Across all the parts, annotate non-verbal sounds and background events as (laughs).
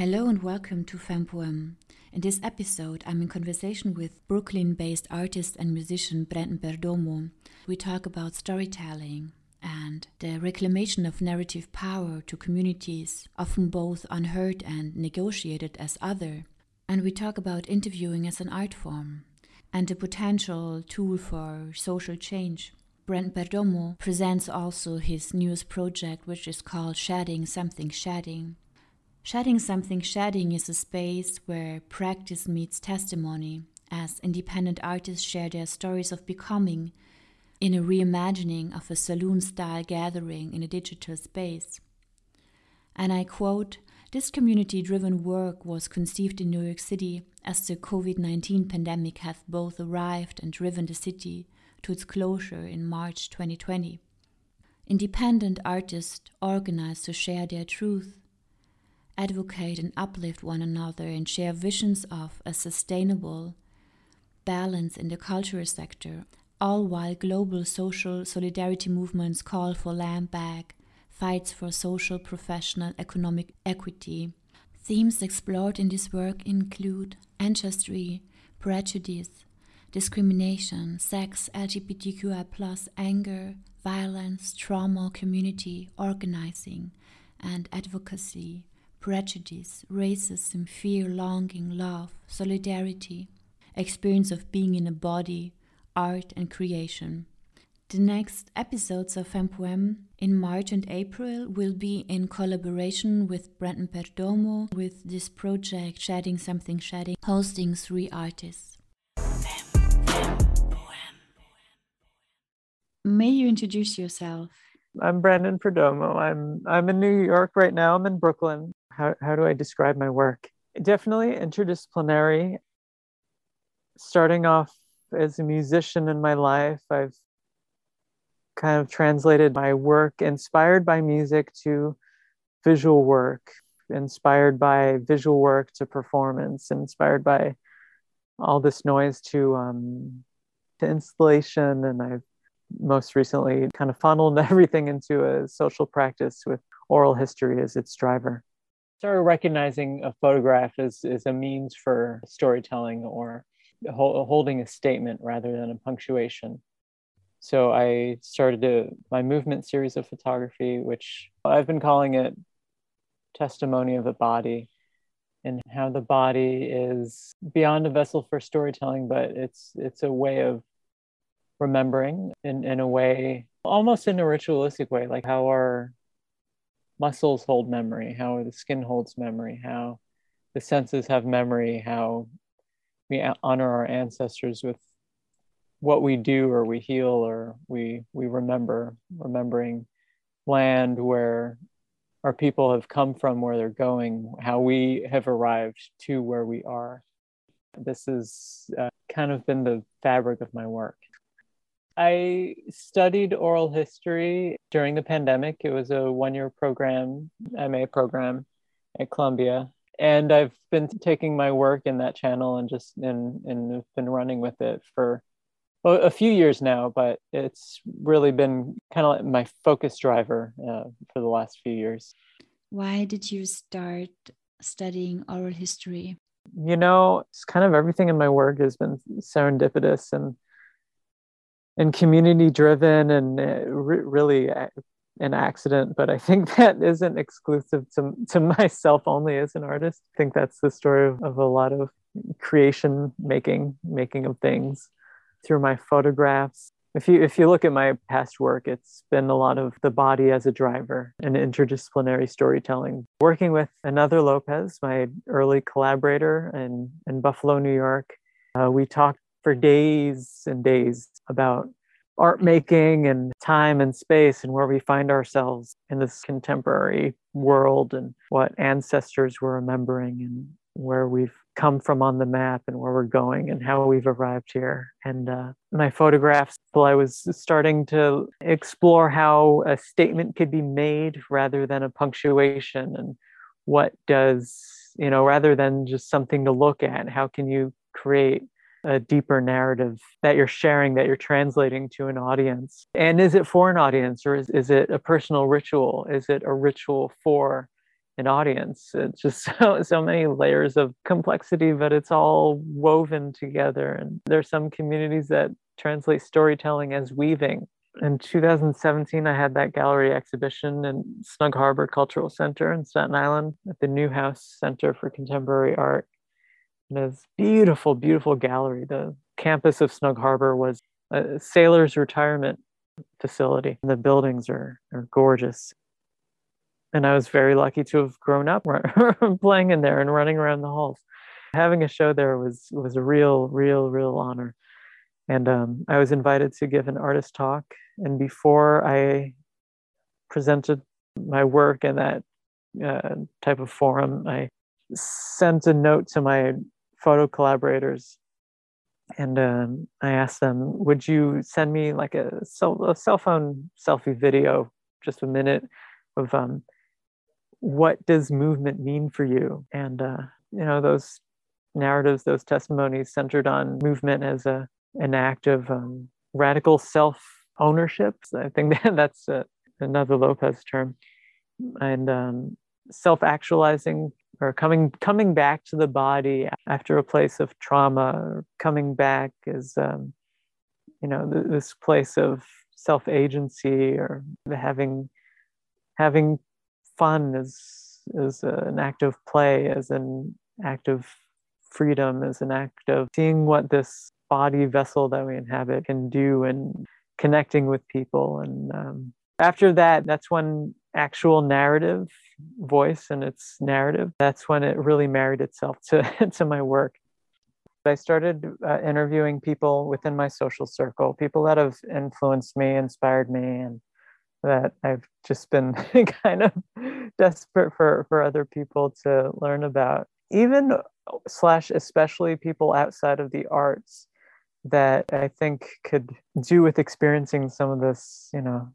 Hello and welcome to Fempoem. In this episode, I'm in conversation with Brooklyn based artist and musician Brandon Perdomo. We talk about storytelling and the reclamation of narrative power to communities, often both unheard and negotiated as other. And we talk about interviewing as an art form and a potential tool for social change. Brandon Perdomo presents also his newest project, which is called Shedding Something Shedding. Shedding Something Shedding is a space where practice meets testimony, as independent artists share their stories of becoming in a reimagining of a salon style gathering in a digital space. And I quote This community driven work was conceived in New York City as the COVID 19 pandemic hath both arrived and driven the city to its closure in March 2020. Independent artists organized to share their truth advocate and uplift one another and share visions of a sustainable balance in the cultural sector, all while global social solidarity movements call for land back, fights for social, professional, economic equity. Themes explored in this work include ancestry, prejudice, discrimination, sex, LGBTQI, anger, violence, trauma, community, organizing, and advocacy prejudice, racism, fear, longing, love, solidarity, experience of being in a body, art, and creation. The next episodes of Fempoem in March and April will be in collaboration with Brandon Perdomo with this project Shedding Something Shedding, hosting three artists. May you introduce yourself? I'm Brandon Perdomo. I'm I'm in New York right now. I'm in Brooklyn how, how do I describe my work? Definitely interdisciplinary. Starting off as a musician in my life, I've kind of translated my work inspired by music to visual work, inspired by visual work to performance, inspired by all this noise to um, to installation, and I've most recently kind of funneled (laughs) everything into a social practice with oral history as its driver started recognizing a photograph as, as a means for storytelling or holding a statement rather than a punctuation. So I started a, my movement series of photography, which I've been calling it testimony of the body and how the body is beyond a vessel for storytelling, but it's it's a way of remembering in, in a way almost in a ritualistic way, like how our muscles hold memory, how the skin holds memory, how the senses have memory, how we honor our ancestors with what we do or we heal or we we remember remembering land where our people have come from where they're going how we have arrived to where we are. This has uh, kind of been the fabric of my work I studied oral history during the pandemic. It was a one year program, MA program at Columbia. And I've been taking my work in that channel and just and, and been running with it for a few years now, but it's really been kind of like my focus driver uh, for the last few years. Why did you start studying oral history? You know, it's kind of everything in my work has been serendipitous and and community driven and uh, re- really an accident but i think (laughs) that isn't exclusive to, to myself only as an artist. I think that's the story of, of a lot of creation making making of things through my photographs. If you if you look at my past work it's been a lot of the body as a driver and interdisciplinary storytelling. Working with another lopez my early collaborator in, in buffalo new york uh, we talked for days and days about art making and time and space and where we find ourselves in this contemporary world and what ancestors were remembering and where we've come from on the map and where we're going and how we've arrived here. And uh, my photographs, well, I was starting to explore how a statement could be made rather than a punctuation and what does, you know, rather than just something to look at, how can you create a deeper narrative that you're sharing, that you're translating to an audience? And is it for an audience or is, is it a personal ritual? Is it a ritual for an audience. It's just (laughs) so, so many layers of complexity, but it's all woven together. And there's some communities that translate storytelling as weaving. In 2017, I had that gallery exhibition in Snug Harbor Cultural Center in Staten Island at the Newhouse Center for Contemporary Art. It's beautiful, beautiful gallery. The campus of Snug Harbor was a sailor's retirement facility. The buildings are, are gorgeous and I was very lucky to have grown up (laughs) playing in there and running around the halls. Having a show there was was a real, real, real honor. And um, I was invited to give an artist talk. And before I presented my work in that uh, type of forum, I sent a note to my photo collaborators and um, I asked them, "Would you send me like a cell, a cell phone selfie video, just a minute of um, what does movement mean for you? And, uh, you know, those narratives, those testimonies centered on movement as a, an act of um, radical self ownership. I think (laughs) that that's uh, another Lopez term. And um, self actualizing or coming coming back to the body after a place of trauma or coming back is um, you know th- this place of self agency or having having fun as as an act of play, as an act of freedom, as an act of seeing what this body vessel that we inhabit can do and connecting with people. And um, after that, that's when actual narrative voice and its narrative, that's when it really married itself to, (laughs) to my work. I started uh, interviewing people within my social circle, people that have influenced me, inspired me, and that I've just been (laughs) kind of desperate for for other people to learn about. Even slash especially people outside of the arts that I think could do with experiencing some of this, you know,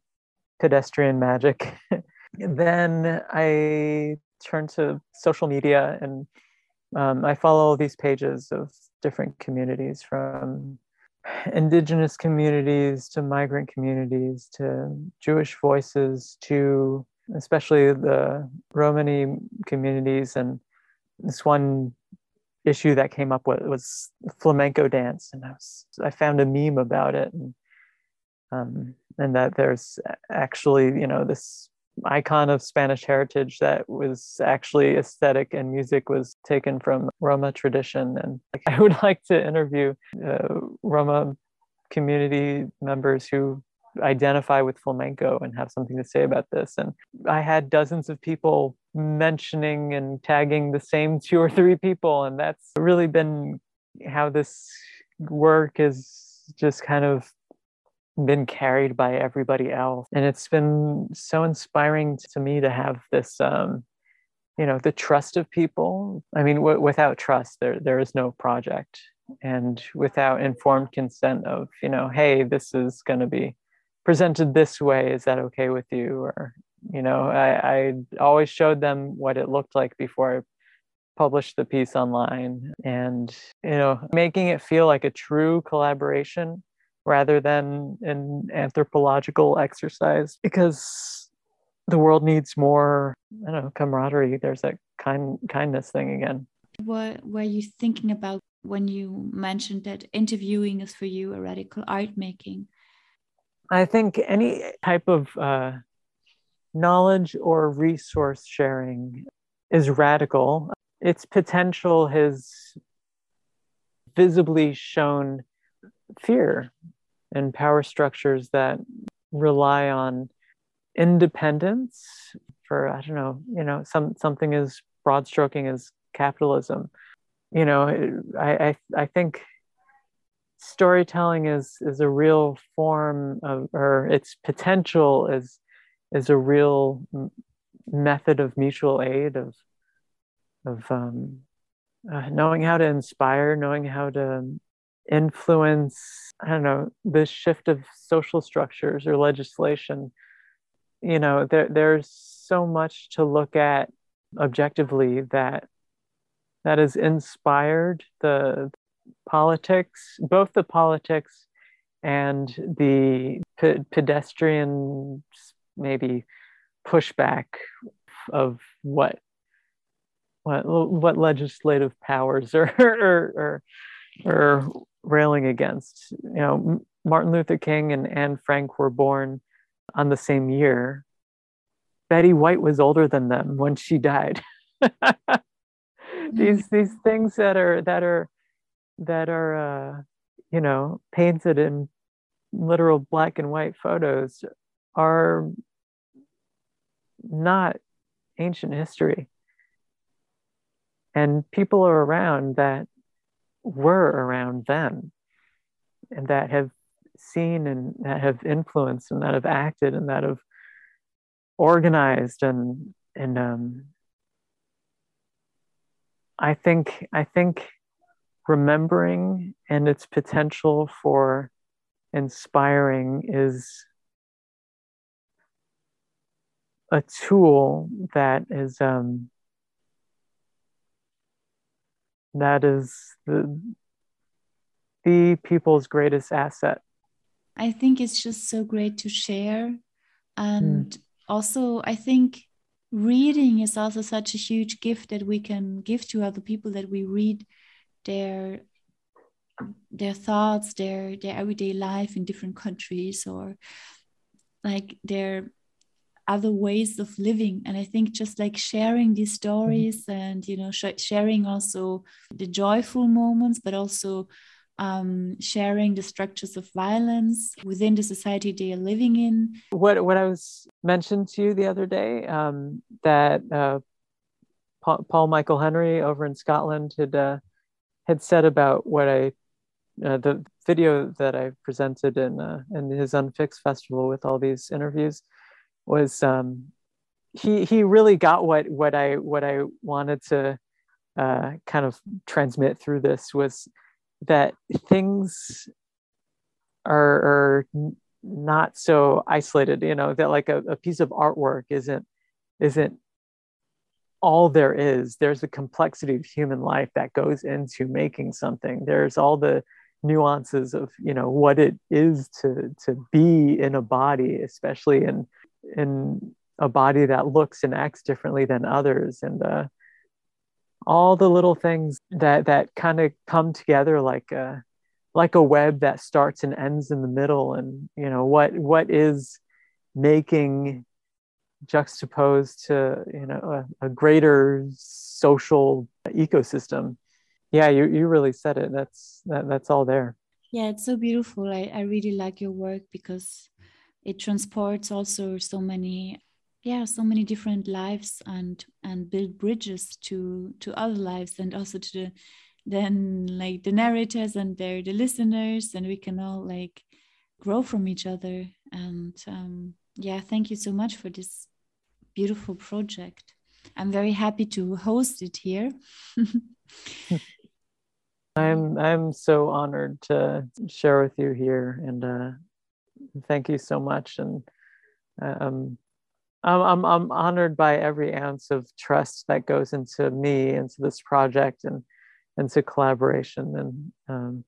pedestrian magic. (laughs) then I turned to social media and um, I follow these pages of different communities from indigenous communities to migrant communities to Jewish voices to especially the Romani communities. And this one issue that came up with was flamenco dance. And I, was, I found a meme about it. And, um, and that there's actually, you know, this icon of Spanish heritage that was actually aesthetic and music was taken from Roma tradition. And (laughs) I would like to interview uh, Roma community members who identify with flamenco and have something to say about this. And I had dozens of people mentioning and tagging the same (laughs) two or three people. And that's really been how this work is just kind of been carried by everybody else. And it's been so inspiring to me to have this, um, you know, the trust of people. I mean, w- without trust, there there is no project, and without informed consent of, you know, hey, this is going to be presented this way. Is that okay with you? Or, you know, I, I always showed them what it looked like before I published the piece online, and you know, making it feel like a true collaboration rather than an anthropological exercise because the world needs more i don't know camaraderie. There's that kind kindness thing again. What were you thinking about when you mentioned that interviewing is for you a radical art making? I think any type of uh, knowledge or resource sharing is radical. Its potential has visibly shown fear and power structures that rely on independence for i don't know you know some something as broad stroking as capitalism. You know I, I i think storytelling is is a real form of or its potential is is a real method of mutual aid of of um, uh, knowing how to inspire knowing how to influence i don't know the shift of social structures or legislation. You know there, there's so much to look at objectively that that has inspired the politics both the politics and the pe- pedestrian maybe pushback of what what what legislative powers are, are, are railing against. You know, Martin Luther King and Anne Frank were born on the same year. Betty White was older than them when she died. (laughs) these these things that are that are that are uh, you know painted in literal black and white photos are not ancient history and people are around that were around then and that have seen and that have influenced and that have acted and that have organized and and um, I think I think remembering and its potential for inspiring is a tool that is um, that is the the people's greatest asset. I think it's just so great to share, and mm. also I think reading is also such a huge gift that we can give to other people that we read their their thoughts their their everyday life in different countries or like their other ways of living and i think just like sharing these mm-hmm. stories mm-hmm. and you know sh- sharing also the joyful moments but also um, sharing the structures of violence within the society they are living in. What what I was mentioned to you the other day um, that uh, Paul, Paul, Michael Henry over in Scotland had uh, had said about what I uh, the video that I presented in uh, in his Unfixed festival with all these interviews was um, he he really got what what I what I wanted to uh, kind of transmit through this was that things are, are not so isolated you know that like a, a piece of artwork isn't isn't all there is. There's a complexity of human life that goes into making something. There's all the nuances of you know what it is to to be in a body especially in in a body that looks and acts differently than others. And uh, all the little things that that kind of come together like a like a web that starts and ends in the middle. And you know what what is making juxtaposed to you know a, a greater social ecosystem. Yeah you, you really said it. That's that, that's all there. Yeah it's so beautiful. I, I really like your work because it transports also so many yeah so many different lives and and build bridges to to other lives and also to the then like the narrators and their the listeners and we can all like grow from each other. And um, yeah thank you so much for this beautiful project. I'm very happy to host it here. (laughs) I'm i'm so honored to share with you here and uh, thank you so much and um, I'm, I'm, I'm honored by every ounce of trust that goes into me, into this project, and into collaboration. And um,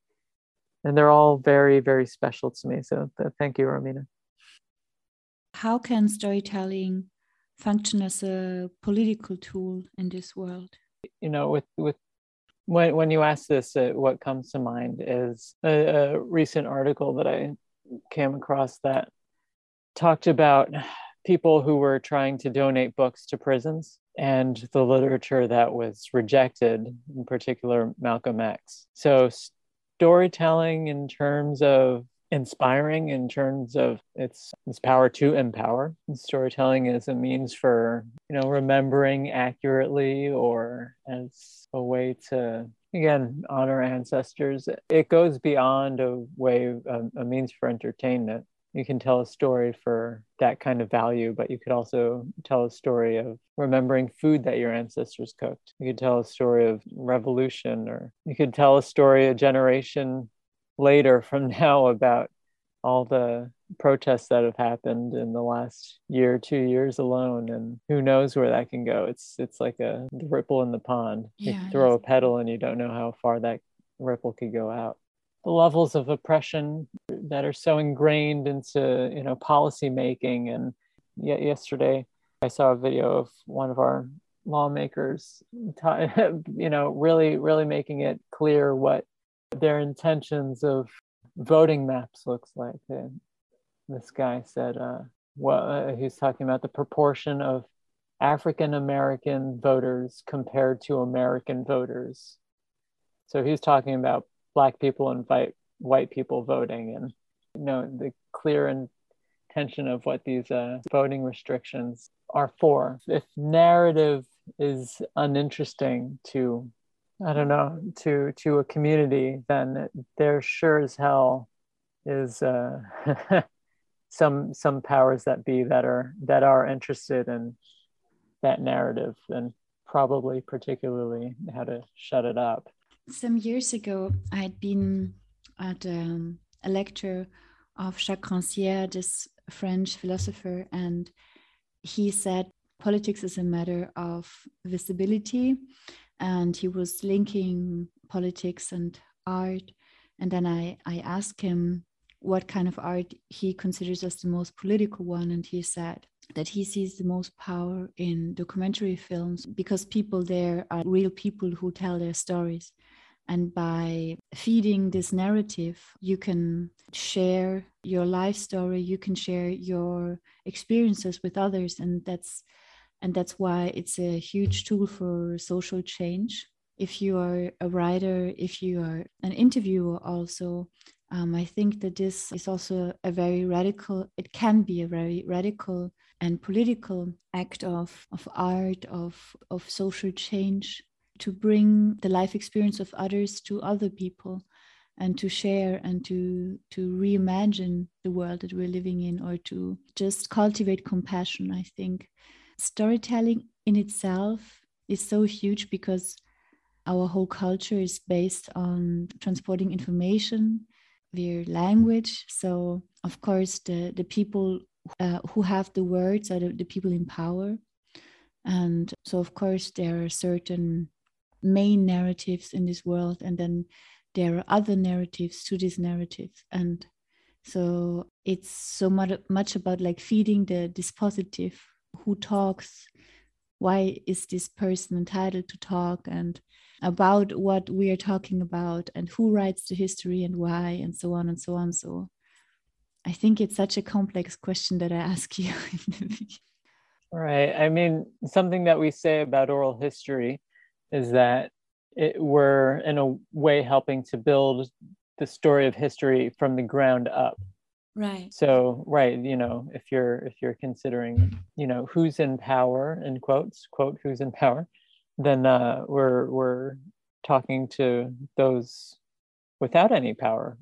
and they're all very, very special to me. So th- thank you, Romina. How can storytelling function as a political tool in this world? You know, with with when when you ask this, uh, what comes to mind is a, a recent article that I came across that talked about people who were trying to donate books to prisons and the literature that was rejected, in particular Malcolm X. So, storytelling in terms of inspiring in terms of its its power to empower and storytelling is a means for you know remembering accurately or as a way to again honor ancestors it goes beyond a way a, a means for entertainment you can tell a story for that kind of value, but you could also tell a story of remembering food that your ancestors cooked. You could tell a story of revolution, or you could tell a story a generation later from (laughs) now about all the protests that have happened in the last year two years alone and who knows where that can go. It's it's like a ripple in the pond. Yeah, you throw a pedal and you don't know how far that ripple could go out. The levels of oppression that are so ingrained into you know policy making and yet yesterday i saw a video of one of our lawmakers, (laughs) you know, really, really making it clear what their intentions of voting maps looks like. This guy said, uh, well, uh, he's talking about the proportion of African American voters compared to American voters. So he's talking about black people and white white people voting, and you know the clear intention of what these uh, voting restrictions are for. If narrative is uninteresting to I don't know to to a community, then there sure as hell is uh, (laughs) some some powers that be that are that are interested in that narrative and probably particularly how to shut it up. Some years ago, I had been at um, a lecture of Jacques Rancière, this French philosopher, and he said politics is a matter of visibility, and he was linking politics and art. And then I, I asked him what kind of art he considers as the most political one, and he said that he sees the most power in documentary films because people there are real people who tell their stories. And by feeding this narrative, you can share your life story, you can share your experiences with others. And that's and that's why it's a huge tool for social change. If you are a writer, if you are an interviewer also, um, I think that this is also a very radical, it can be a very radical and political act of, of art, of, of social change, to bring the life experience of others to other people and to share and to to reimagine the world that we're living in or to just cultivate compassion i think. Storytelling in itself is so huge because our whole culture is based on transporting information via language. So of course the the people uh, who have the words are the, the people in power. And so of course there are certain main narratives in this world and then there are other narratives to these narratives. And so it's so much, much about like feeding the dispositive who talks why is this person entitled to talk and about what we are talking about and who writes the history and why and so on and so on. So i think it's such a complex question that i ask (laughs) you. Right. I mean something that we say about oral history is that it, we're in a way helping to build the story of history from the ground up. Right. So right you know if you're if you're considering you know who's in power in quotes quote who's in power then uh, we're we're talking to those without any power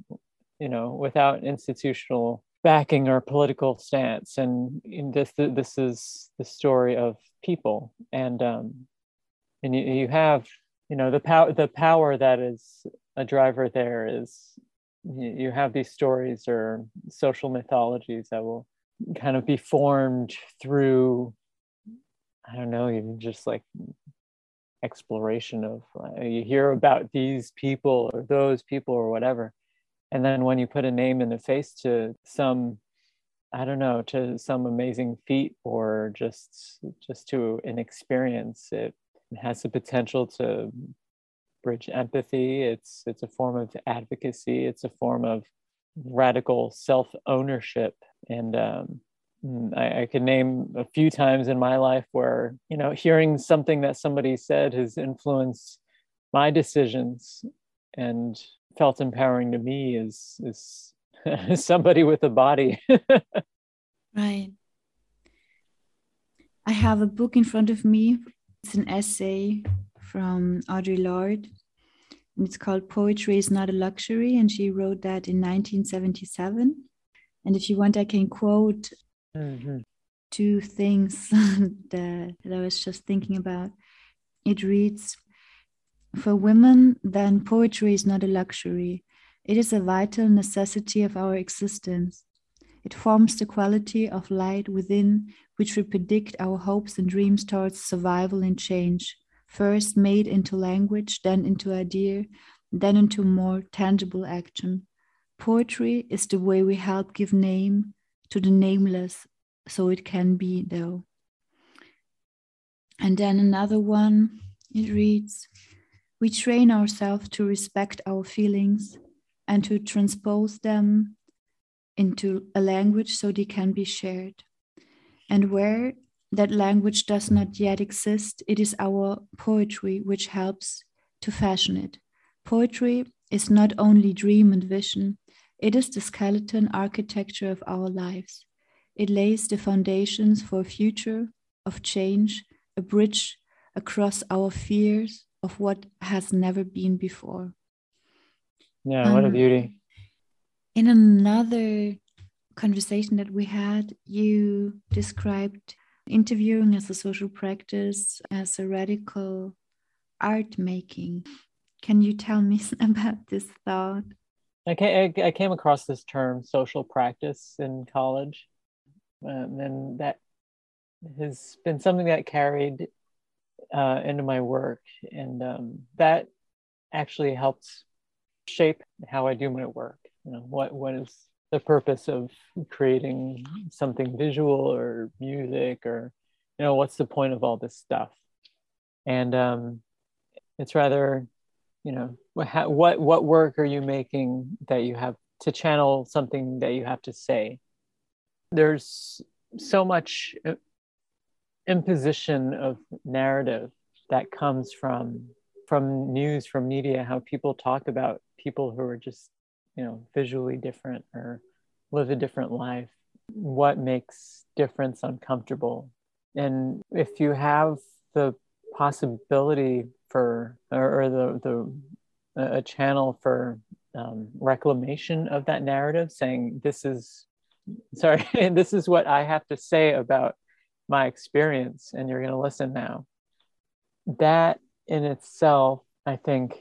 you know without institutional backing or political stance. And this this is the story of people. And um, and you, you have you know the power the power that is a driver there is you, you have these stories or social mythologies that will kind of be formed through i don't know even just like exploration of uh, you hear about these people or those people or whatever and then when you put a name in the face to some i don't know to some amazing feat or just just to an experience it has the potential to bridge empathy. It's it's a form of advocacy. It's a form of radical self ownership. And um, Mm, I, I can name a few times in my life where you know hearing something that somebody said has influenced my decisions and felt empowering to me is is (laughs) somebody with a body. right. I have a book in front of me it's an essay from Audre Lorde. And it's called Poetry is Not a Luxury. And she wrote that in 1977. And if you want, I can quote mm-hmm. two things (laughs) that, that I was just thinking about. It reads For women, then poetry is not a luxury, it is a vital necessity of our existence. It forms the quality of light within which we predict our hopes and dreams towards survival and change, first made into language, then into idea, then into more tangible action. Poetry is the way we help give name to the nameless so it can be, though. And then another one, it reads We train ourselves to respect our feelings and to transpose them into a language so they can be shared. And where that language does not yet exist, it is our poetry which helps to fashion it. Poetry is not only dream and vision, it is the skeleton architecture of our lives. It lays the foundations for a future of change, a bridge across our fears of what has never been before. Yeah, what um, a beauty. In another conversation that we had, you described interviewing as a social practice, as a radical art making. Can you tell me (laughs) about this thought? I came, I came across this term social practice in college, um, and that has been something that carried uh, into my work, and um, that actually helps shape how I do my work. You know, what what is the purpose of creating something visual or music, or you know, what's the point of all this stuff? And um, it's rather you know what what work are you making that you have to channel something that you have to say? There's so much uh, imposition of narrative that comes from from news from media how people talk about people who are just you know visually different or live a different life what makes difference uncomfortable. And if you have the possibility for or, or the the a channel for um, reclamation of that narrative, saying this is (laughs) sorry, this is what I have to say about my experience, and you're going to listen now. That in itself, I think,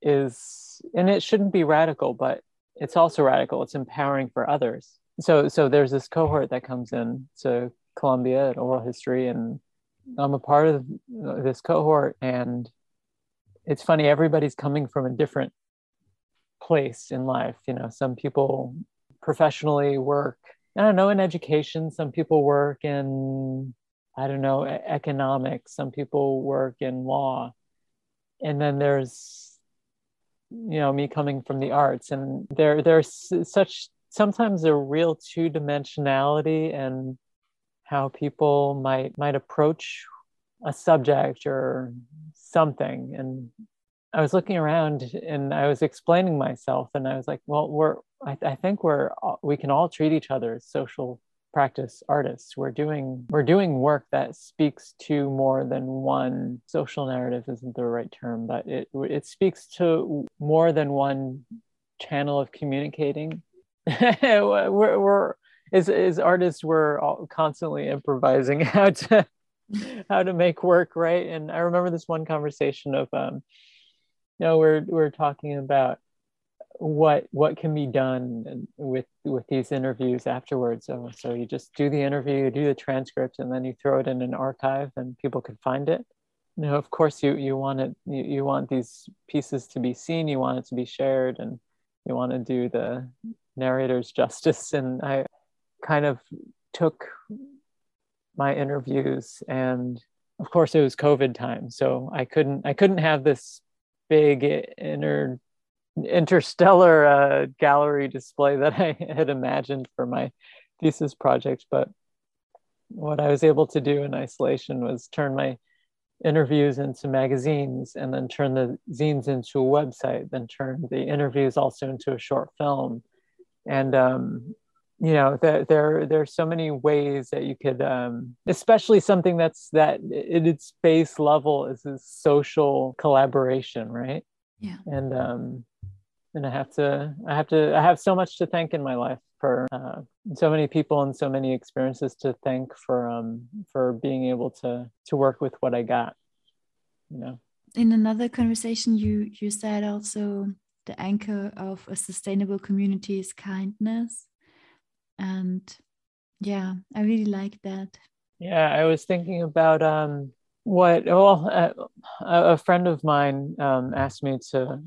is and it shouldn't be radical, but it's also radical. It's empowering for others. So, so there's this cohort that comes in to Columbia at oral history, and I'm a part of this cohort, and it's funny everybody's coming from a different place in life you know some people professionally work i don't know in education some people work in i don't know economics some people work in law. And then there's you know me coming from the arts and there there's such sometimes a real two dimensionality and how people might might approach a subject or something. And i was looking around and i was explaining myself and i was like well we're i, I think we're we can all treat each other as social practice artists. We're doing we're doing work that speaks to more than one social narrative isn't the right term but it it speaks to more than one channel of communicating. (laughs) We're, we're as, as artists we're all constantly improvising (laughs) how to (laughs) how to make work right? And i remember this one conversation of um you know we're we're talking about what what can be done with with these interviews afterwards. So so you just do the interview you do the transcript and then you throw it in an archive and people can find it. You know of course you you want it you, you want these pieces to be seen you want it to be shared and you want to do the narrator's (laughs) justice. And i kind of took my interviews and of course it was covid time so i couldn't i couldn't have this big inter interstellar uh, gallery display that (laughs) i had imagined for my thesis project but what i was able to do in isolation was turn my interviews into magazines and then turn the zines into a website then turn the interviews also into a short film. And um, you know there there there's so many ways that you could um, especially something that's that at its base level is a social collaboration right? Yeah. And um and i have to i have to i have so much to thank in my life for uh, so many people and so many experiences to thank for um for being able to to work with what i got you know? In another conversation you you said also the anchor of a sustainable community is kindness and yeah i really like that yeah i was thinking about um what well a friend of mine um asked me to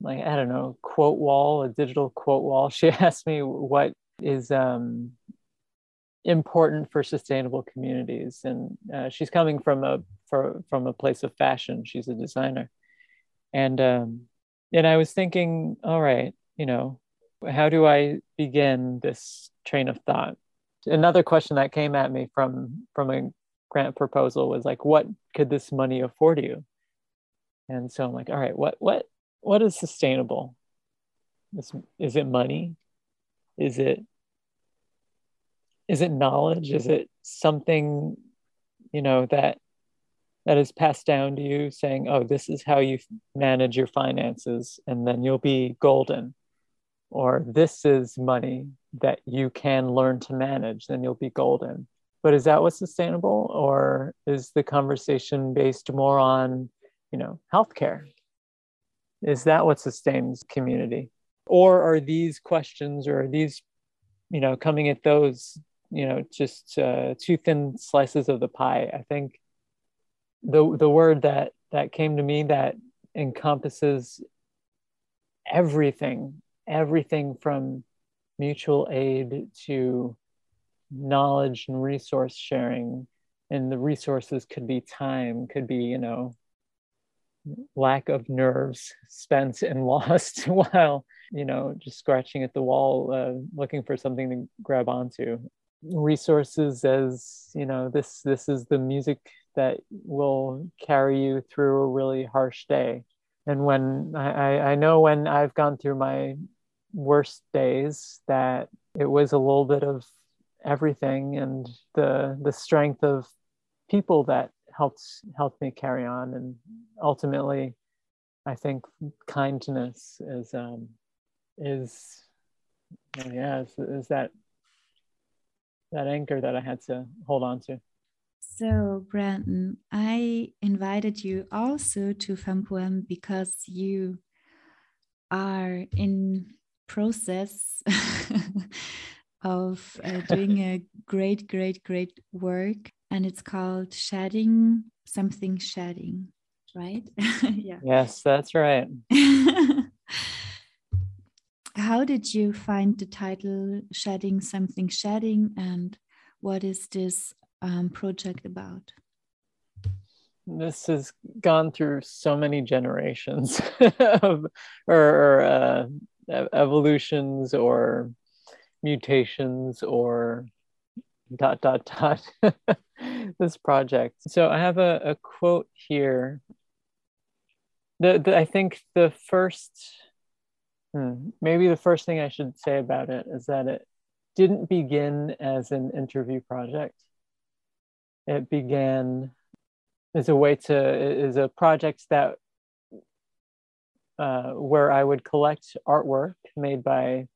like i don't know quote wall a digital quote wall (laughs) she asked me what is um important for sustainable communities. And uh, she's coming from a for, from a place of fashion. She's a designer, and um, and I was thinking, all right, you know, how do I begin this train of thought? Another question that came at me from from a grant proposal was like, what could this money afford you? And so I'm like, all right, what what what is sustainable? Is, is it money? Is it is it knowledge? Is it something, you know, that that is passed down to you saying, oh, this is how you manage your finances, and then you'll be golden. Or this is money that you can learn to manage, then you'll be golden. But is that what's sustainable? Or is the conversation based more on, you know, healthcare? Is that what sustains community? Or are these questions or are these, you know, coming at those, you know, just uh, two thin slices of the pie? I think the the word that that came to me that encompasses everything, everything from mutual aid to knowledge and resource sharing. And the resources could be time could be you know lack of nerves spent and (laughs) lost while you know just scratching at the wall uh, looking for something to grab onto. Resources as you know this this is the music that will carry you through a really harsh day. And when i i know when i've gone through my worst days that it was a little bit of everything and the the strength of people that helped helped me carry on. And ultimately i think kindness is um is yeah is, is that that anchor that i had to hold on to. So brandon i invited you also to Poem because you are in process (laughs) of uh, (laughs) doing a great great great work and it's called shedding something shedding right? (laughs) Yeah. Yes that's right. How did you find the title shedding something shedding and what is this um, project about? This has gone through so many generations of or, or uh, evolutions or mutations or dot dot dot (laughs) this project. So i have a, a quote here. The, the, i think the first hmm, maybe the first thing i should say about it is that it didn't begin as an interview project. It began as a way to is a project that uh, where i would collect artwork made by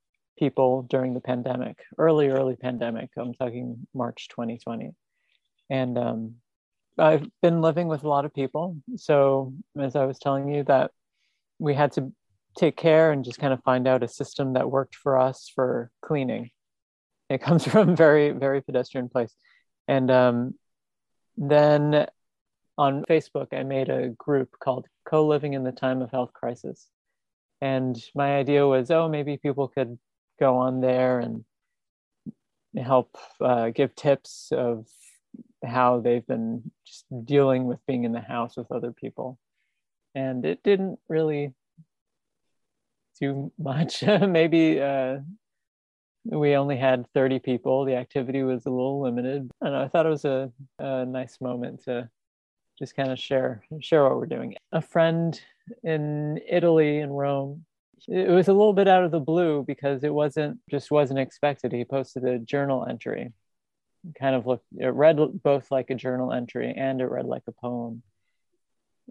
people during the pandemic, early, early pandemic. I'm talking March 2020. And um, I've been living with a lot of people. So, as I was telling you, that we had to take care and just kind of find out a system that worked for us for cleaning. It comes (laughs) from very, very pedestrian place. And um, then on Facebook, I made a group called Co Living in the Time of Health Crisis. And my idea was, oh, maybe people could go on there and help uh, give tips of how they've been just dealing with being in the house with other people. And it didn't really do much. (laughs) Maybe uh, we only had 30 people. The activity was a little limited. Know, I thought it was a, a nice moment to just kind of share share what we're doing. A friend in Italy in Rome it was a little bit out of the blue because it wasn't just wasn't expected. He posted a journal entry. Kind of looked it read both like a journal entry and it read like a poem.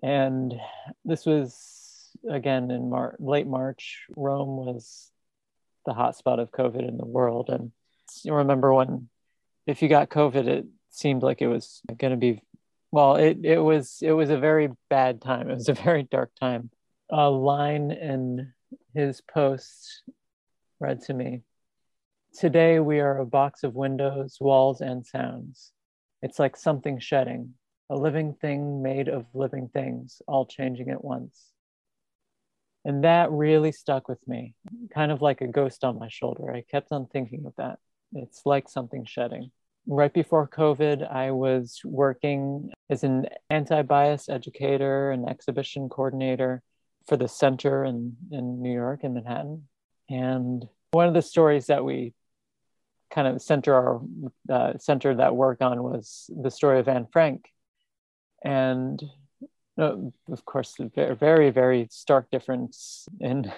And this was again in Mar- late March. Rome was the hotspot of COVID in the world, and you remember when if you got COVID, it seemed like it was going to be well. It it was it was a very bad time. It was a very dark time. A line in his post read to me Today we are a box of windows, walls, and sounds. It's like something shedding, a living thing made of living things, all changing at once. And that really stuck with me, kind of like a ghost on my shoulder. I kept on thinking of that. It's like something shedding. Right before COVID, I was working as an anti bias educator and exhibition coordinator for the center in, in New York, in Manhattan. And one of the stories that we kind of center our uh, center that work on was the story of Anne Frank. And uh, of course, very, very, very stark difference in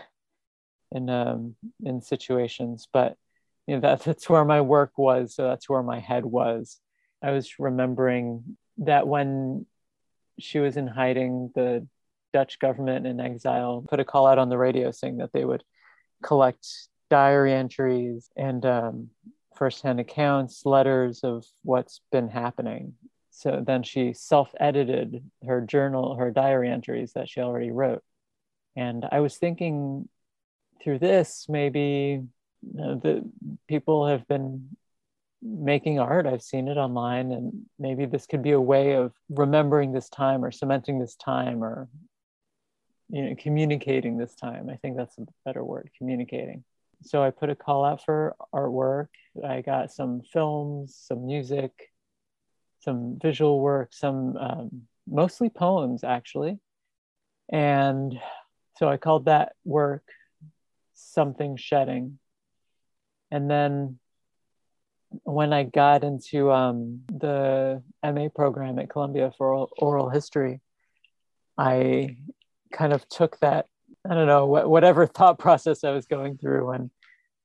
in um, in situations, but you know that, that's where my work was. So that's where my head was. I was remembering that when she was in hiding the dutch government in exile put a call out on the radio saying that they would collect diary entries and um, firsthand accounts letters of what's been happening. So then she self-edited her journal her diary entries that she already wrote. And i was thinking through this maybe the people have been making art. I've seen it online, and maybe this could be a way of remembering this time or cementing this time or you know communicating this time. I think that's a better word, communicating. So I put a call out for artwork. I got some films, some music, some visual work, some um, mostly poems actually, and so I called that work something shedding and then when I got into um, the MA program at Columbia for oral, oral, history, I kind of took that I don't know wh- whatever (laughs) thought process I was going through when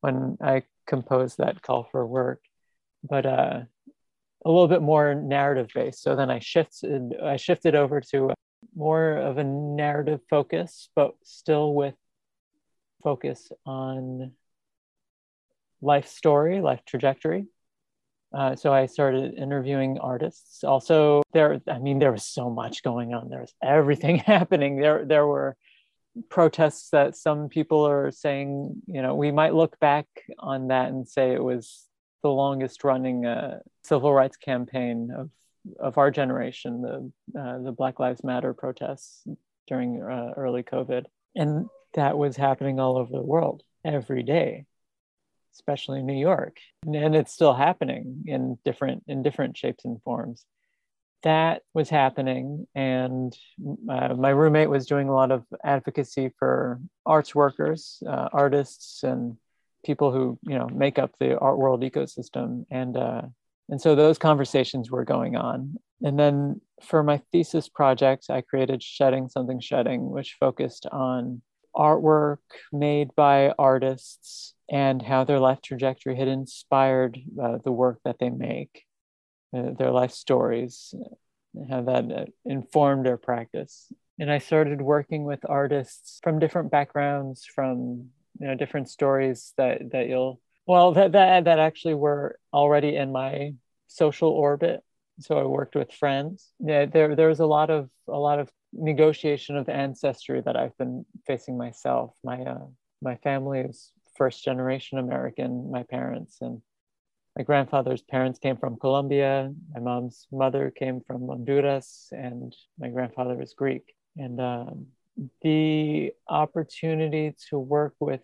when I composed that call for work, but uh, a little bit more narrative based. So then I shifted I shifted over to more of a narrative focus, but still with focus on life story, life trajectory. Uh, so I started interviewing artists. Also, there, I mean, there was so much going on. There was everything (laughs) happening. There, there were protests that some people are saying, you know, we might look back on that and say it was the longest running uh, civil rights campaign of of our generation, the uh, the Black Lives Matter protests during uh, early COVID, and that was happening all over the world every day especially in New York, and it's still happening in different in different shapes and forms. That was happening, and uh, my roommate was doing a lot of advocacy for arts workers, uh, artists, and people who you know make up the art world ecosystem, and uh, and so those conversations were going on. And then for my thesis project, I created Shedding Something Shedding, which focused on artwork made by artists and how their life trajectory had inspired uh, the work that they make, uh, their life stories, how that uh, informed their practice. And I started working with artists from different backgrounds, from you know different stories that that you'll well that that that actually were already in my social orbit. So I worked with friends. Yeah, there there was a lot of a lot of negotiation of ancestry that I've been facing myself. My uh, my family is first generation American, my parents, and my grandfather's parents came from Colombia. My mom's mother came from Honduras, and my grandfather is Greek. And um, the opportunity to work with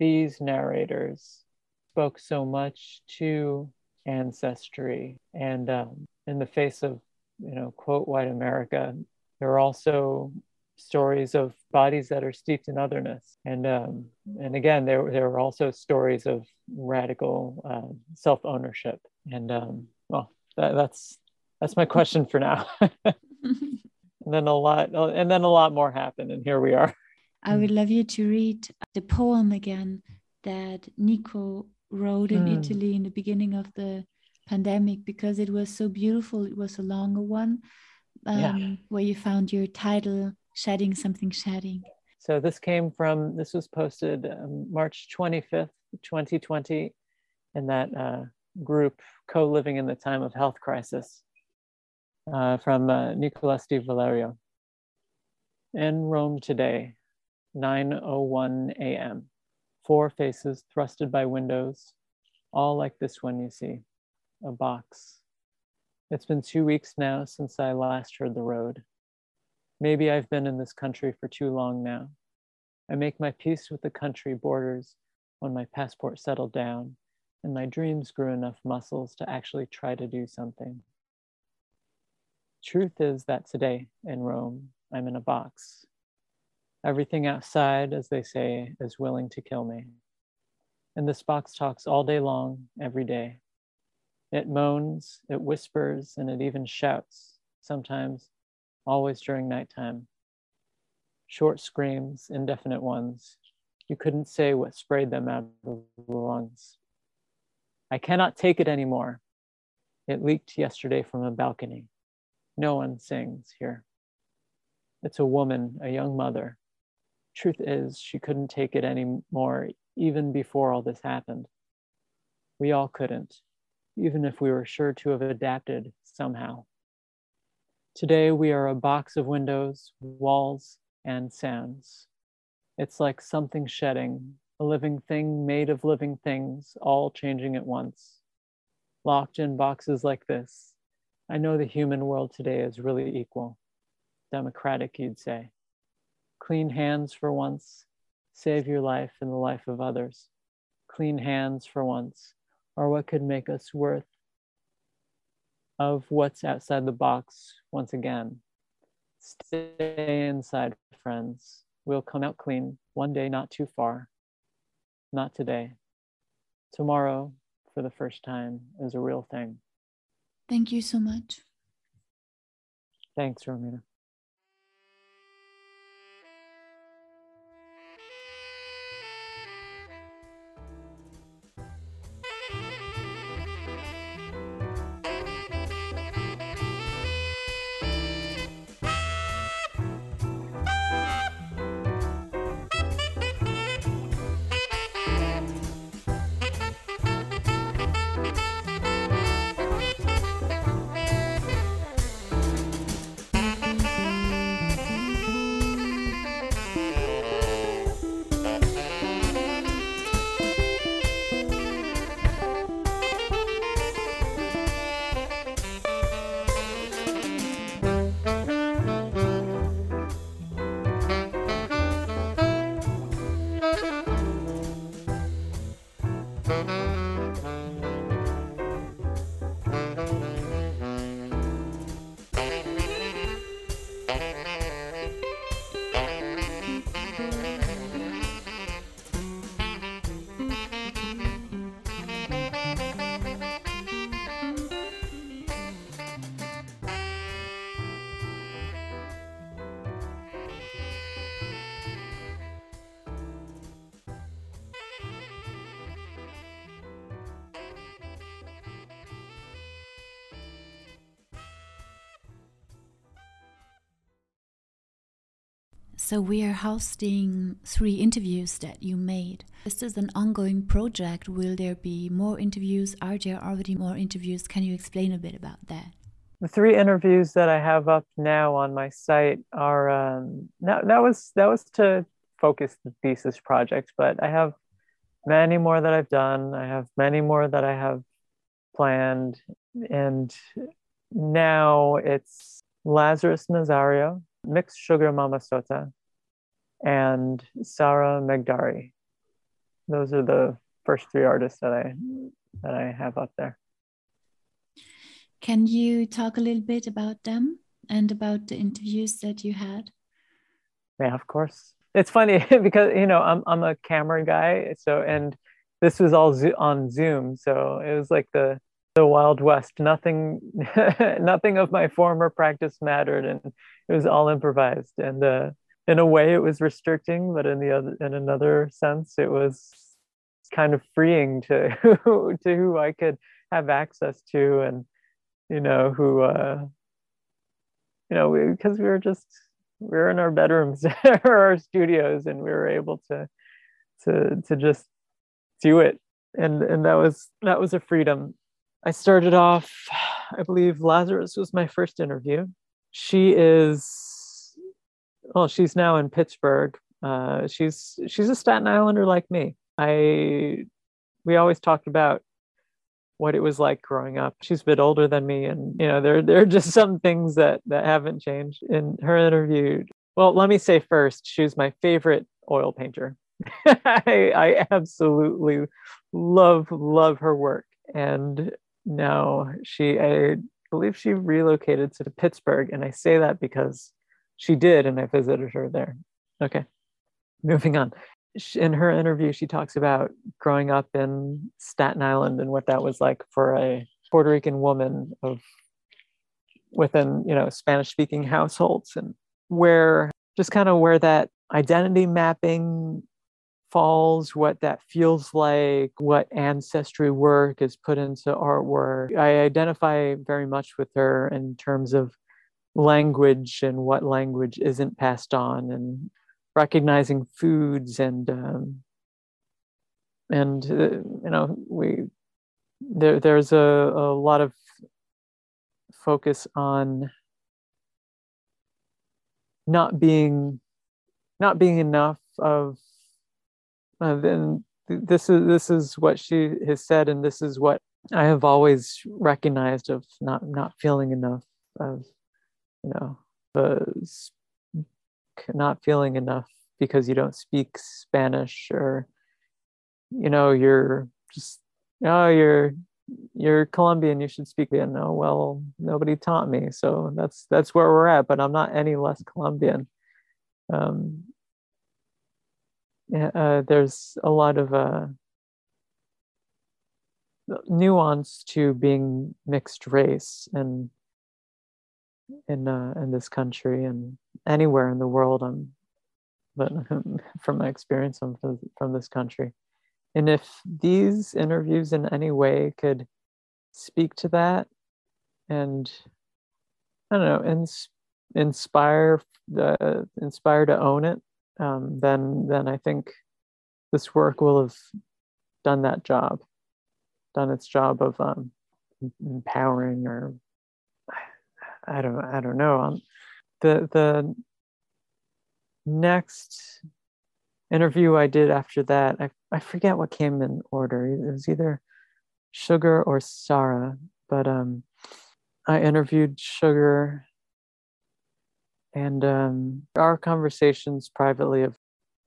these narrators spoke so much to ancestry. And um, in the face of, you know, quote, white America, there are also stories of bodies that are steeped in otherness. And um, and again, there there were also stories of radical uh, self ownership. And um, well, that, that's that's my question for now. (laughs) and then a lot, and then a lot more happened, and here we are. I would love you to read the poem again that Nico wrote in mm. Italy in the beginning of the pandemic because it was so beautiful. It was a longer one um, yeah. where you found your title shedding something shedding. So this came from this was posted um, march 25th 2020 in that uh, group co-living in the time of health crisis uh, from uh, nicolas di valerio. In rome today 9.01 a.m four faces thrusted by windows all like this one you see a box it's been two weeks now since I last heard the road. Maybe I've been in this country for too long now. I make my peace with the country borders when my passport settled down, and my dreams grew enough muscles to actually try to do something. Truth is that today in Rome, I'm in a box. Everything outside, as they say, is willing to kill me. And this box talks all day long, every day. It moans, it whispers, and it even shouts, sometimes, always during nighttime. Short screams, indefinite ones. You couldn't say what sprayed them out of the lungs. I cannot take it anymore. It leaked yesterday from a balcony. No one sings here. It's a woman, a young mother. Truth is, she couldn't take it anymore even before all this happened. We all couldn't, even if we were sure to have adapted somehow. Today, we are a box of windows, walls, and sounds. It's like something shedding, a living thing made of living things, all changing at once. Locked in boxes like this, I know the human world today is really equal. Democratic, you'd say. Clean hands for once, save your life and the life of others. Clean hands for once are what could make us worth of what's outside the box once again. Stay inside, friends. We'll come out clean one day, not too far. Not today. Tomorrow, for the first time, is a real thing. Thank you so much. Thanks, Romina. So, we are hosting three interviews that you made. This is an ongoing project. Will there be more interviews? Are there already more interviews? Can you explain a bit about that? The three interviews that I have up now on my site are um, that, that was that was to focus the thesis project, but I have many more that I've done. I have many more that I have planned, and now it's Lazarus Nazario, Mixed Sugar Mamasota, and Sara Meghdari. Those are the first three artists that I that I have up there. Can you talk a little bit about them and about the interviews that you had? Yeah, of course. It's funny (laughs) because you know I'm I'm a camera guy, so and this was all on Zoom, so it was like the the Wild West. Nothing (laughs) nothing of my former practice mattered, and it was all improvised. And uh, in a way it was restricting but in the other in another sense it was kind of freeing to (laughs) to who I could have access to and you know who uh you know because we, we, were just we were in our bedrooms (laughs) or our studios and we were able to to to just do it. And and that was that was a freedom. I started off i believe lazarus was my first interview. She is well, she's now in Pittsburgh. Uh, she's she's a Staten Islander like me. I we always talked about what it was like growing up. She's a bit older than me, and you know there there are just (laughs) some things that that haven't changed. In her interview, well, let me say first, she's my favorite oil painter. (laughs) I, I absolutely love love her work and now she i believe she relocated to pittsburgh and i say that because she did and i visited her there. Okay. Moving on. In her interview she talks about growing up in staten island and what that was like for a puerto rican woman of within you know spanish speaking households and where just kind of where that identity mapping falls, what that feels like, what ancestry work is put into artwork. I identify very much with her in terms of language and what language isn't passed on and recognizing foods and um, and uh, you know we there there's a, a lot of focus on not being not being enough of uh, then this is this is what she has said and this is what i have always recognized of not not feeling enough of you know uh, not feeling enough because you don't speak spanish or you know you're just oh you're you're colombian you should speak yeah no well nobody taught me so that's that's where we're at but i'm not any less colombian. Um, uh, there's a lot of uh, nuance to being mixed race and in uh, in this country and anywhere in the world. I'm, but (laughs) from my experience, I'm from, from this country. And if these interviews in any way could speak to that and I don't know, ins- inspire the inspire to own it um, then then I think this work will have done that job, done its job of um, empowering or I don't I don't know. Um, the the next interview I did after that, I I forget what came in order. It was either Sugar or Sara, but um, I interviewed Sugar and um, our conversations privately have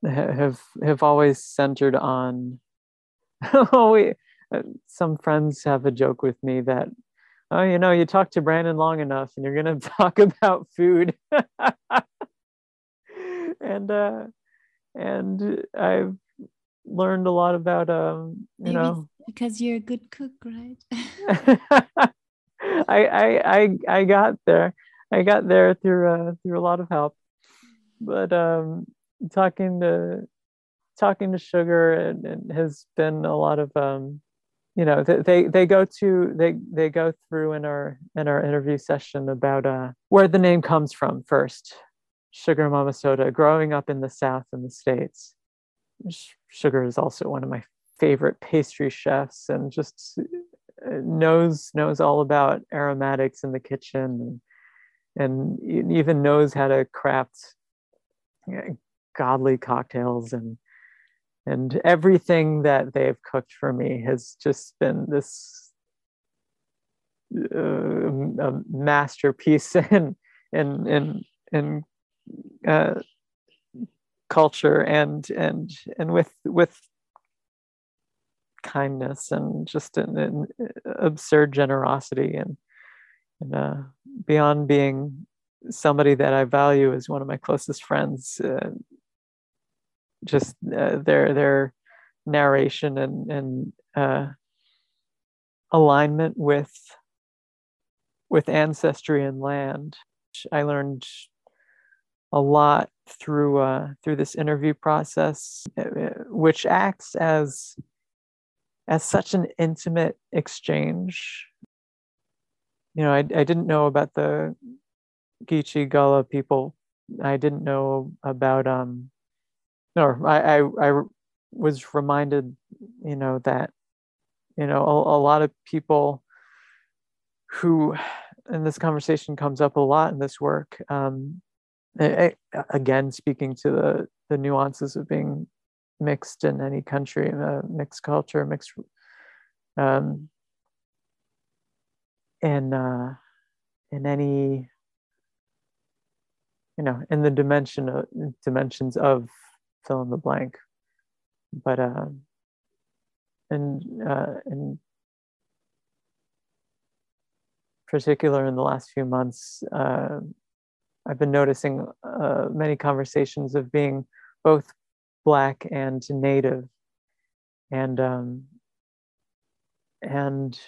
have have always centered on (laughs) we uh, some friends have a joke with me that oh you know you talk to brandon long enough and you're going (laughs) to talk about food. (laughs) And uh and i've learned a lot about um you Maybe know. because you're a good cook right? (laughs) I, I i i got there. I got there through uh, through a lot of help, but um, talking to talking to Sugar and, and has been a lot of um, you know they they go to they they go through in our in our interview session about uh, where the name comes from first. Sugar Mamasota, growing up in the South in the States. Sugar is also one of my favorite pastry chefs and just uh, knows knows all about aromatics in the kitchen and and even knows how to craft godly cocktails and and everything that they've cooked for me has just been this uh, masterpiece (laughs) in in in in uh, culture and and and with with kindness and just an, an absurd generosity and and uh, beyond being somebody that I value as one of my closest friends, uh, just uh, their their narration and and uh, alignment with with ancestry and land. I learned a lot through uh, through this interview process, uh, which acts as as such an intimate exchange you know, I, I didn't know about the Geechee Gullah people. I didn't know about um no I, I I was reminded, you know, that you know a, a lot of people who and this conversation comes up a lot in this work um, I, again speaking to the the nuances of being mixed in any country uh, mixed culture mixed um, in uh, in any you know in the dimension of, dimensions of fill in the blank but uh, in uh, in particular in the last few months, uh, I've been noticing uh, many conversations of being both black and native, and um, and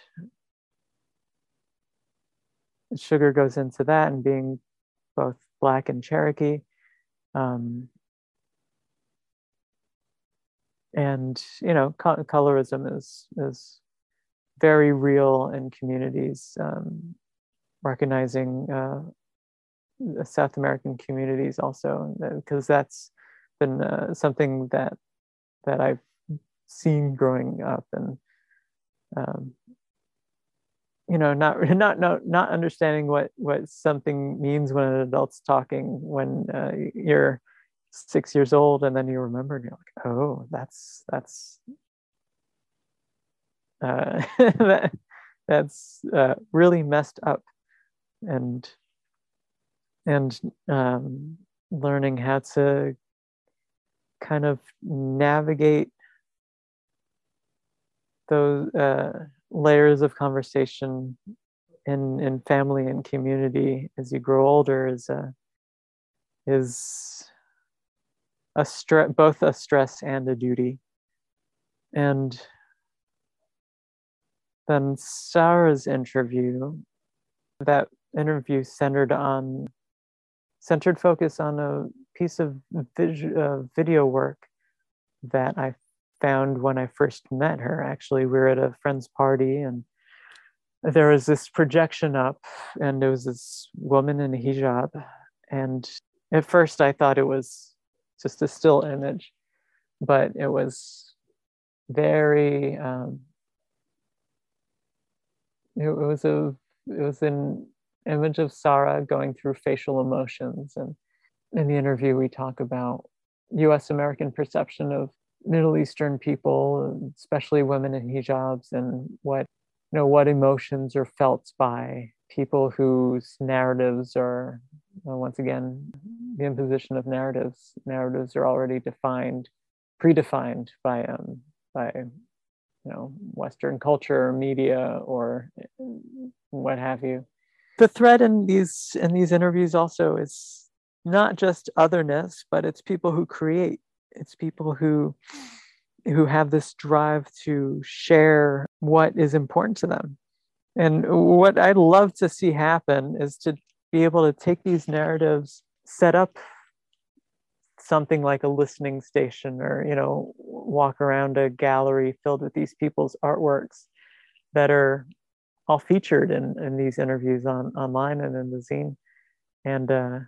sugar goes into that and being both black and Cherokee. Um, and you know, co- colorism is is very real in communities. Um, recognizing uh, South American communities also, because that's been uh, something that that I've seen growing up and um, you know not (laughs) not not not understanding what what something means when an adult's talking when uh, you're six years old and then you remember and you're like oh that's that's uh, (laughs) that, that's uh, really messed up. And and um, learning how to kind of navigate those uh, layers of conversation in in family and community as you grow older is a is a stress both a stress and a duty and then sara's interview that interview centered on centered focus on a piece of vis- uh, video work that i found when I first met her. Actually, we were at a friend's party and there was this projection up, and there was this woman in a hijab. And at first, I thought it was just a still image, but it was very, um, it, it was a, it was an image of Sara going through facial emotions. And in the interview, we talk about US American perception of Middle Eastern people, especially women in hijabs, and what know what emotions are felt by people whose narratives are well, once again the imposition of narratives. Narratives are already defined, predefined by um, by you know Western culture, or media, or what have you. The thread in these in these interviews also is not just otherness, but it's people who create it's people who who have this drive to share what is important to them. And what i'd love to see happen is to be able to take these narratives set up something like a listening station or you know walk around a gallery filled with these people's artworks that are all featured in, in these interviews on online and in the zine. And uh,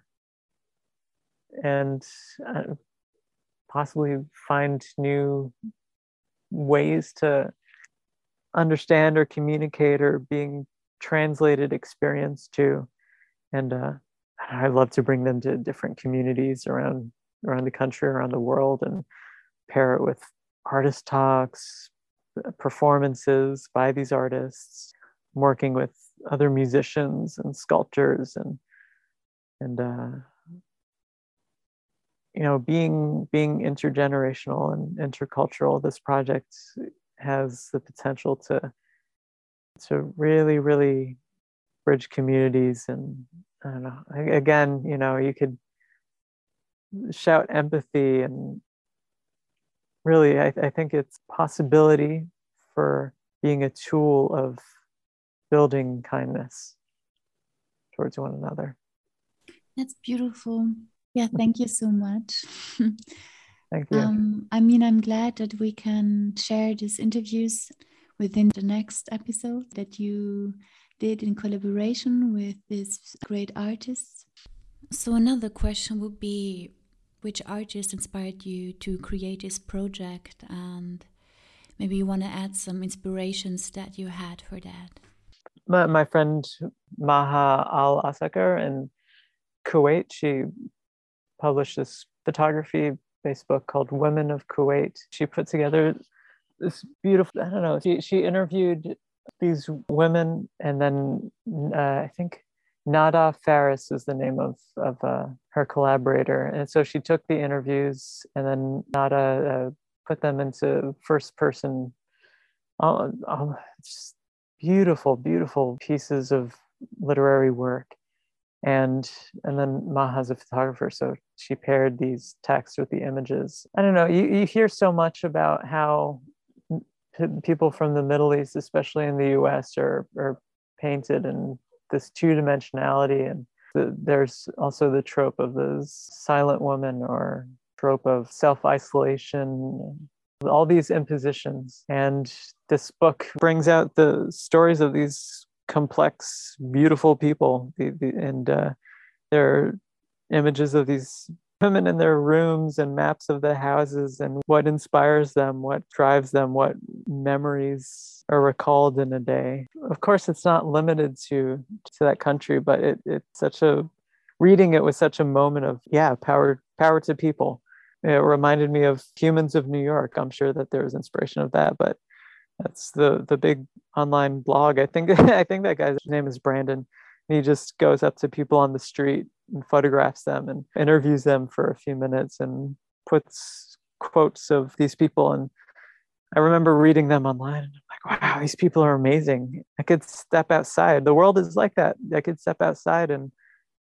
and uh, possibly find new ways to understand or communicate or being translated experience to. And uh, i love to bring them to different communities around around the country around the world and pair it with artist talks performances by these artists working with other musicians and sculptors and and uh, you know being being intergenerational and intercultural this project has the potential to to really really bridge communities and i don't know again you know you could shout empathy and really i, I think it's possibility for being a tool of building kindness towards one another that's beautiful yeah, thank you so much. (laughs) Thank you. Um, I mean, I'm glad that we can share these interviews within the next episode that you did in collaboration with these great artists. So, another question would be which artist inspired you to create this project? And maybe you want to add some inspirations that you had for that. My, my friend Maha Alasaker in Kuwait, she published this photography based book called Women of Kuwait. She put together this beautiful, I don't know, she, she interviewed these women and then uh, I think Nada Faris is the name of, of uh, her collaborator. And so she took the interviews and then Nada uh, put them into first person uh, just beautiful beautiful pieces of literary work and and then maha's a photographer so she paired these texts with the images. I don't know you, you hear so much about how people from the middle east especially in the us are are painted in this two-dimensionality and the, there's also the trope of the silent woman or trope of self-isolation all these impositions. And this book brings out the stories of these complex beautiful people. And uh, there are images of these women in their rooms and maps of the houses and what inspires them what drives them what memories are recalled in a day. Of course it's not limited to to that country but it, it's such a reading it was such a moment of yeah power power to people. It reminded me of humans of new york. I'm sure that there was inspiration of that but that's the the big online blog i think (laughs) i think that guy's name is brandon he just goes up to people on the street and photographs them and interviews them for a few minutes and puts quotes of these people and I remember reading them online and I'm like, wow, these people are amazing. I could step outside. The world is like that. I could step outside and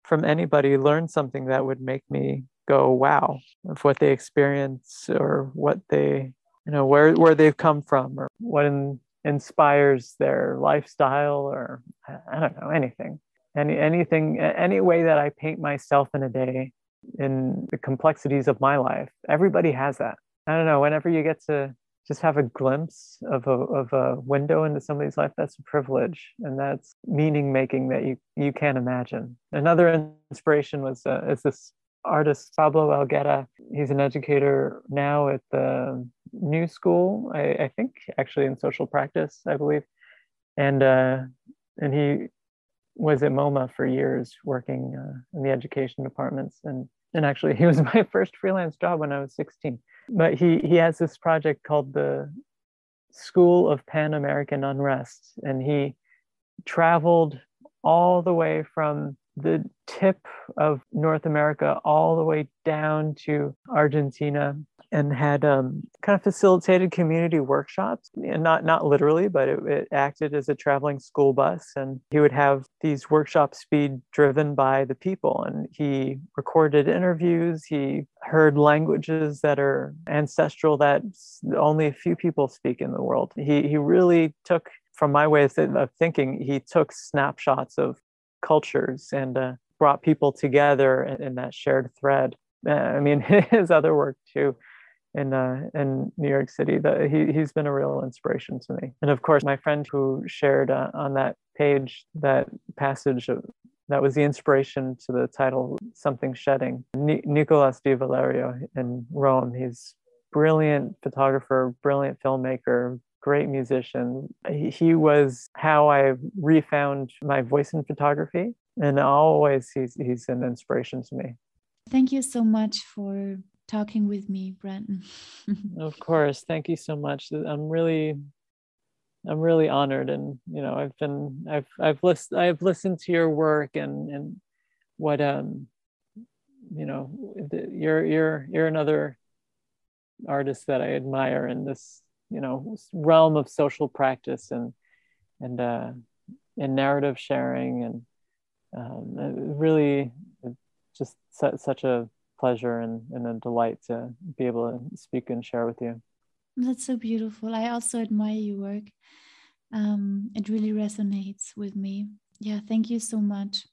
from anybody learn something that would make me go, wow, of what they experience or what they, you know, where where they've come from or what in, inspires their lifestyle or I don't know, anything. Any anything any way that i paint myself in a day in the complexities of my life everybody has that. I don't know whenever you get to just have a glimpse of a, of a window into somebody's life that's a privilege and that's meaning making that you you can't imagine. Another inspiration was uh, is this artist Pablo Helguera he's an educator now at the new school I, I think actually in social practice i believe and uh, and he was at MoMA for years working uh, in the education departments. And, and actually, he was (laughs) my first freelance job when I was 16. But he, he has this project called the School of Pan American Unrest. And he traveled all the way from the tip of North America all the way down to Argentina and had um, kind of facilitated community workshops and not not literally but it, it, acted as a traveling school bus. And he would have these workshops be driven by the people. And he recorded interviews. He heard languages that are ancestral that only a few people speak in the world. He he really took from my way of thinking he took snapshots of cultures and uh, brought people together in, in that shared thread uh, I mean, (laughs) his other work too in uh, in New York City. That he he's been a real inspiration to me. And of course, my friend who shared uh, on that page that passage of, that was the inspiration to the title "Something Shedding." Ni- Nicolas Di Valerio in Rome. He's brilliant photographer, brilliant filmmaker, great musician. He, he was how I refound my voice in photography, and always he's he's an inspiration to me. Thank you so much for talking with me, Brandon. (laughs) of course. Thank you so much. I'm really I'm really honored and you know I've been I've I've listened I've listened to your work and and what um you know you're you're you're another artist that I admire in this you know realm of social practice and and uh and narrative sharing and um, really just such a pleasure and, and a delight to be able to speak and share with you. That's so beautiful. I also admire your work. Um, it really resonates with me. Yeah, thank you so much.